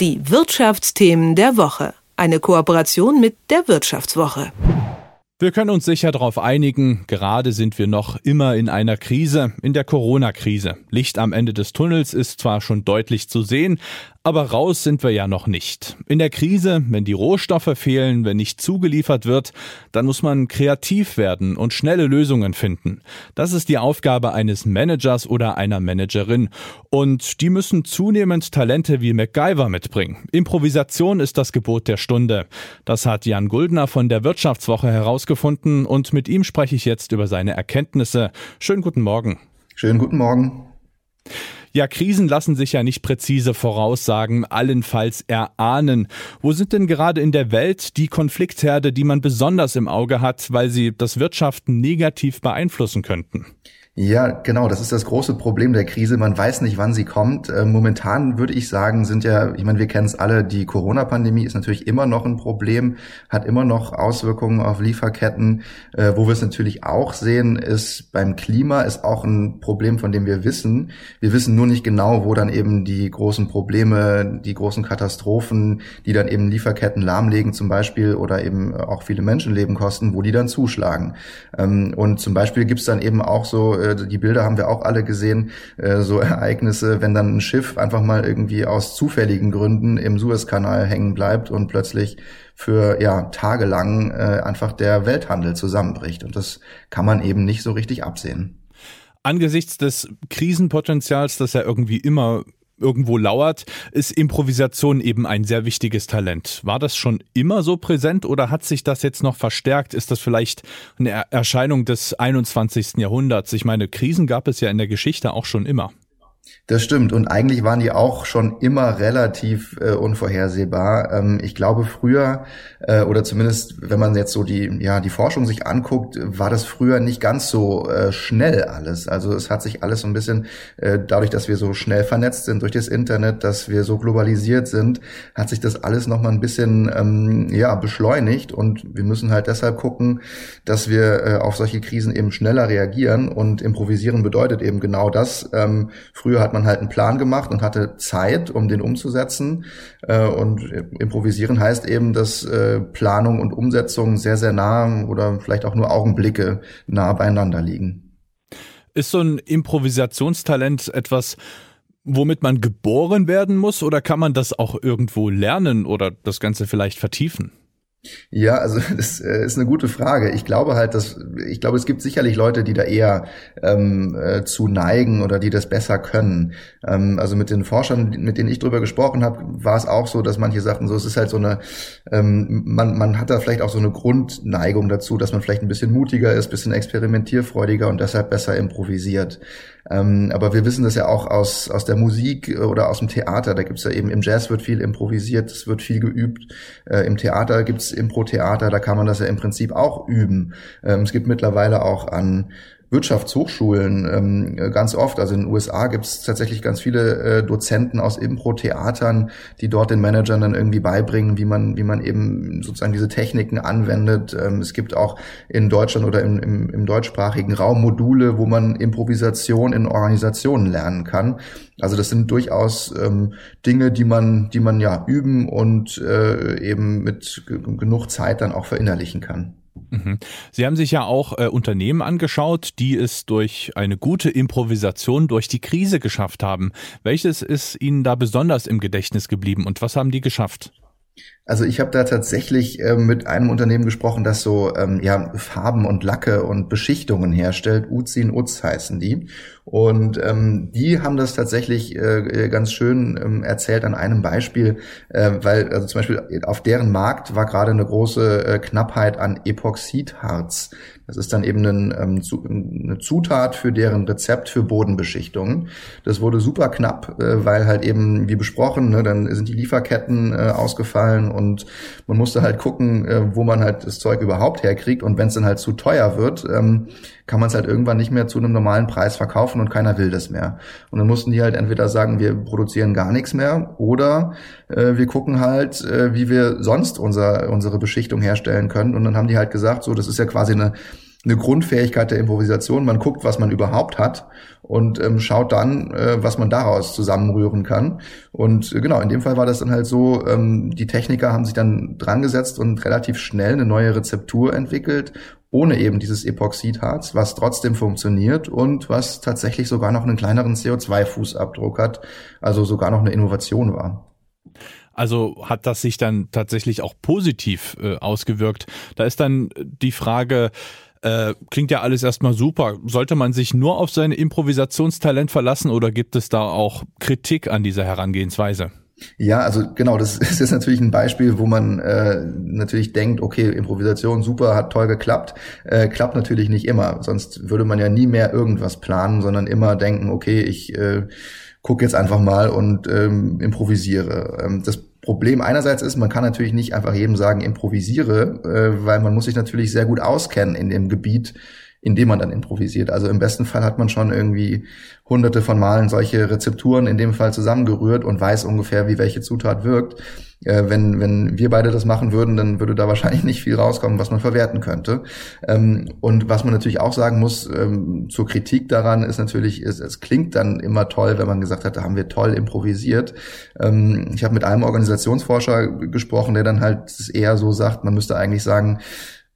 Die Wirtschaftsthemen der Woche. Eine Kooperation mit der Wirtschaftswoche. Wir können uns sicher darauf einigen, gerade sind wir noch immer in einer Krise, in der Corona-Krise. Licht am Ende des Tunnels ist zwar schon deutlich zu sehen, aber raus sind wir ja noch nicht. In der Krise, wenn die Rohstoffe fehlen, wenn nicht zugeliefert wird, dann muss man kreativ werden und schnelle Lösungen finden. Das ist die Aufgabe eines Managers oder einer Managerin. Und die müssen zunehmend Talente wie MacGyver mitbringen. Improvisation ist das Gebot der Stunde. Das hat Jan Guldner von der Wirtschaftswoche herausgefunden und mit ihm spreche ich jetzt über seine Erkenntnisse. Schönen guten Morgen. Schönen guten Morgen. Ja, Krisen lassen sich ja nicht präzise voraussagen, allenfalls erahnen. Wo sind denn gerade in der Welt die Konfliktherde, die man besonders im Auge hat, weil sie das Wirtschaften negativ beeinflussen könnten? Ja, genau, das ist das große Problem der Krise. Man weiß nicht, wann sie kommt. Äh, momentan würde ich sagen, sind ja, ich meine, wir kennen es alle, die Corona-Pandemie ist natürlich immer noch ein Problem, hat immer noch Auswirkungen auf Lieferketten. Äh, wo wir es natürlich auch sehen, ist beim Klima ist auch ein Problem, von dem wir wissen. Wir wissen nur nicht genau, wo dann eben die großen Probleme, die großen Katastrophen, die dann eben Lieferketten lahmlegen zum Beispiel oder eben auch viele Menschenleben kosten, wo die dann zuschlagen. Ähm, und zum Beispiel gibt es dann eben auch so äh, die Bilder haben wir auch alle gesehen, äh, so Ereignisse, wenn dann ein Schiff einfach mal irgendwie aus zufälligen Gründen im Suezkanal hängen bleibt und plötzlich für ja tagelang äh, einfach der Welthandel zusammenbricht. Und das kann man eben nicht so richtig absehen. Angesichts des Krisenpotenzials, das ja irgendwie immer irgendwo lauert, ist Improvisation eben ein sehr wichtiges Talent. War das schon immer so präsent oder hat sich das jetzt noch verstärkt? Ist das vielleicht eine Erscheinung des 21. Jahrhunderts? Ich meine, Krisen gab es ja in der Geschichte auch schon immer. Das stimmt. Und eigentlich waren die auch schon immer relativ äh, unvorhersehbar. Ähm, ich glaube, früher, äh, oder zumindest, wenn man jetzt so die, ja, die Forschung sich anguckt, war das früher nicht ganz so äh, schnell alles. Also es hat sich alles so ein bisschen, äh, dadurch, dass wir so schnell vernetzt sind durch das Internet, dass wir so globalisiert sind, hat sich das alles nochmal ein bisschen, ähm, ja, beschleunigt. Und wir müssen halt deshalb gucken, dass wir äh, auf solche Krisen eben schneller reagieren. Und improvisieren bedeutet eben genau das. Ähm, früher Früher hat man halt einen Plan gemacht und hatte Zeit, um den umzusetzen. Äh, und improvisieren heißt eben, dass äh, Planung und Umsetzung sehr, sehr nah oder vielleicht auch nur Augenblicke nah beieinander liegen. Ist so ein Improvisationstalent etwas, womit man geboren werden muss oder kann man das auch irgendwo lernen oder das Ganze vielleicht vertiefen? Ja, also das äh, ist eine gute Frage. Ich glaube halt, dass ich glaube, es gibt sicherlich Leute, die da eher ähm, äh, zu neigen oder die das besser können. Ähm, also mit den Forschern, mit denen ich drüber gesprochen habe, war es auch so, dass manche sagten, so es ist halt so eine, ähm, man man hat da vielleicht auch so eine Grundneigung dazu, dass man vielleicht ein bisschen mutiger ist, bisschen experimentierfreudiger und deshalb besser improvisiert. Ähm, aber wir wissen das ja auch aus, aus der Musik oder aus dem Theater. Da gibt's ja eben im Jazz wird viel improvisiert, es wird viel geübt. Äh, Im Theater gibt's Impro-Theater, da kann man das ja im Prinzip auch üben. Ähm, es gibt mittlerweile auch an Wirtschaftshochschulen ähm, ganz oft. Also in den USA gibt es tatsächlich ganz viele äh, Dozenten aus Impro-Theatern, die dort den Managern dann irgendwie beibringen, wie man, wie man eben sozusagen diese Techniken anwendet. Ähm, es gibt auch in Deutschland oder im, im, im deutschsprachigen Raum Module, wo man Improvisation in Organisationen lernen kann. Also das sind durchaus ähm, Dinge, die man, die man ja üben und äh, eben mit genug Zeit dann auch verinnerlichen kann. Mhm. Sie haben sich ja auch äh, Unternehmen angeschaut, die es durch eine gute Improvisation durch die Krise geschafft haben. Welches ist Ihnen da besonders im Gedächtnis geblieben und was haben die geschafft? Also ich habe da tatsächlich äh, mit einem Unternehmen gesprochen, das so ähm, ja Farben und Lacke und Beschichtungen herstellt. Uzin Uz heißen die. Und ähm, die haben das tatsächlich äh, ganz schön ähm, erzählt an einem Beispiel, äh, weil also zum Beispiel auf deren Markt war gerade eine große äh, Knappheit an Epoxidharz. Das ist dann eben ein, ähm, zu, eine Zutat für deren Rezept für Bodenbeschichtungen. Das wurde super knapp, äh, weil halt eben, wie besprochen, ne, dann sind die Lieferketten äh, ausgefallen und man musste halt gucken, äh, wo man halt das Zeug überhaupt herkriegt. Und wenn es dann halt zu teuer wird, ähm, kann man es halt irgendwann nicht mehr zu einem normalen Preis verkaufen und keiner will das mehr. Und dann mussten die halt entweder sagen, wir produzieren gar nichts mehr oder äh, wir gucken halt, äh, wie wir sonst unser, unsere Beschichtung herstellen können. Und dann haben die halt gesagt, so, das ist ja quasi eine eine Grundfähigkeit der Improvisation. Man guckt, was man überhaupt hat und ähm, schaut dann, äh, was man daraus zusammenrühren kann. Und äh, genau, in dem Fall war das dann halt so, ähm, die Techniker haben sich dann dran gesetzt und relativ schnell eine neue Rezeptur entwickelt, ohne eben dieses Epoxidharz, was trotzdem funktioniert und was tatsächlich sogar noch einen kleineren CO2-Fußabdruck hat, also sogar noch eine Innovation war. Also hat das sich dann tatsächlich auch positiv äh, ausgewirkt. Da ist dann die Frage, äh, klingt ja alles erstmal super. Sollte man sich nur auf sein Improvisationstalent verlassen oder gibt es da auch Kritik an dieser Herangehensweise? Ja, also genau, das ist jetzt natürlich ein Beispiel, wo man äh, natürlich denkt, okay, Improvisation super, hat toll geklappt. Äh, klappt natürlich nicht immer, sonst würde man ja nie mehr irgendwas planen, sondern immer denken, okay, ich äh, gucke jetzt einfach mal und ähm, improvisiere. Ähm, das Problem einerseits ist, man kann natürlich nicht einfach jedem sagen, improvisiere, äh, weil man muss sich natürlich sehr gut auskennen in dem Gebiet, in dem man dann improvisiert. Also im besten Fall hat man schon irgendwie hunderte von Malen solche Rezepturen in dem Fall zusammengerührt und weiß ungefähr, wie welche Zutat wirkt. Äh, wenn, wenn wir beide das machen würden, dann würde da wahrscheinlich nicht viel rauskommen, was man verwerten könnte. Ähm, und was man natürlich auch sagen muss, ähm, zur Kritik daran ist natürlich, es, es klingt dann immer toll, wenn man gesagt hat, da haben wir toll improvisiert. Ähm, ich habe mit einem Organisationsforscher gesprochen, der dann halt eher so sagt, man müsste eigentlich sagen,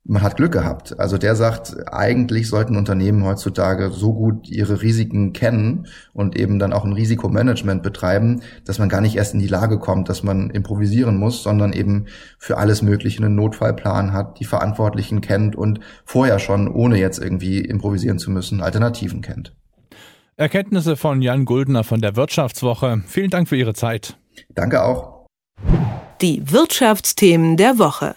man hat Glück gehabt. Also der sagt, eigentlich sollten Unternehmen heutzutage so gut ihre Risiken kennen und eben dann auch ein Risikomanagement betreiben, dass man gar nicht erst in die Lage kommt, dass man improvisieren muss, sondern eben für alles Mögliche einen Notfallplan hat, die Verantwortlichen kennt und vorher schon, ohne jetzt irgendwie improvisieren zu müssen, Alternativen kennt. Erkenntnisse von Jan Guldner von der Wirtschaftswoche. Vielen Dank für Ihre Zeit. Danke auch. Die Wirtschaftsthemen der Woche.